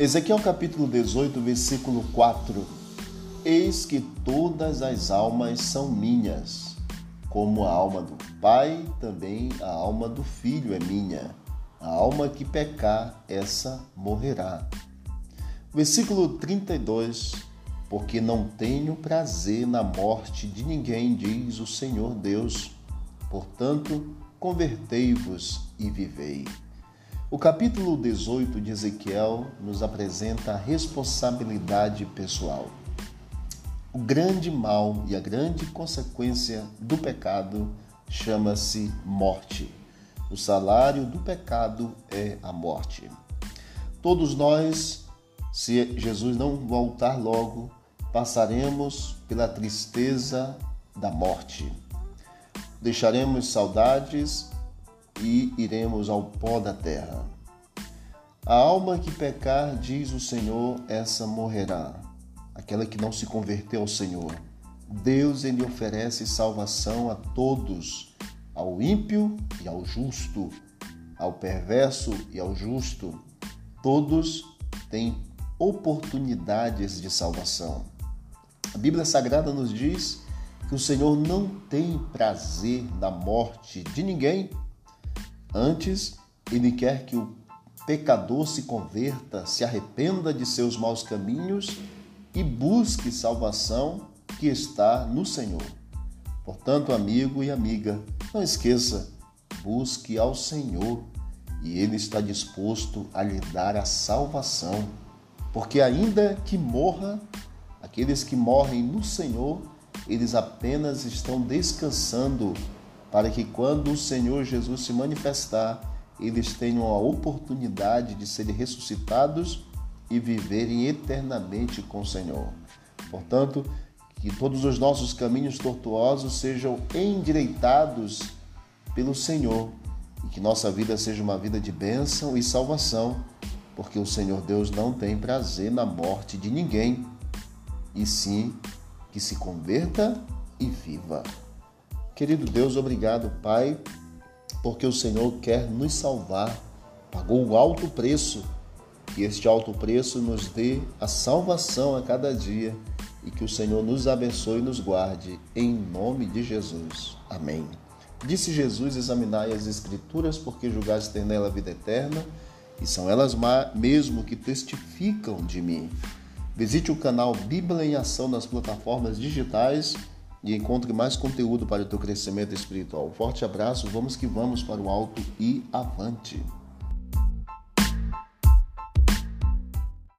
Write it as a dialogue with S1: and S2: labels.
S1: Ezequiel capítulo 18, versículo 4. Eis que todas as almas são minhas, como a alma do Pai, também a alma do Filho é minha. A alma que pecar, essa morrerá. Versículo 32. Porque não tenho prazer na morte de ninguém, diz o Senhor Deus. Portanto, convertei-vos e vivei. O capítulo 18 de Ezequiel nos apresenta a responsabilidade pessoal. O grande mal e a grande consequência do pecado chama-se morte. O salário do pecado é a morte. Todos nós, se Jesus não voltar logo, passaremos pela tristeza da morte. Deixaremos saudades e iremos ao pó da terra. A alma que pecar, diz o Senhor, essa morrerá. Aquela que não se converteu ao Senhor. Deus ele oferece salvação a todos, ao ímpio e ao justo, ao perverso e ao justo. Todos têm oportunidades de salvação. A Bíblia Sagrada nos diz que o Senhor não tem prazer na morte de ninguém, Antes, ele quer que o pecador se converta, se arrependa de seus maus caminhos e busque salvação que está no Senhor. Portanto, amigo e amiga, não esqueça, busque ao Senhor e Ele está disposto a lhe dar a salvação. Porque, ainda que morra, aqueles que morrem no Senhor, eles apenas estão descansando para que quando o Senhor Jesus se manifestar, eles tenham a oportunidade de serem ressuscitados e viverem eternamente com o Senhor. Portanto, que todos os nossos caminhos tortuosos sejam endireitados pelo Senhor e que nossa vida seja uma vida de bênção e salvação, porque o Senhor Deus não tem prazer na morte de ninguém, e sim que se converta e viva. Querido Deus, obrigado, Pai, porque o Senhor quer nos salvar, pagou o alto preço, que este alto preço nos dê a salvação a cada dia e que o Senhor nos abençoe e nos guarde, em nome de Jesus. Amém. Disse Jesus: Examinai as Escrituras, porque julgais ter nela a vida eterna, e são elas mesmo que testificam de mim. Visite o canal Bíblia em Ação nas plataformas digitais e encontre mais conteúdo para o teu crescimento espiritual. Forte abraço, vamos que vamos para o alto e avante.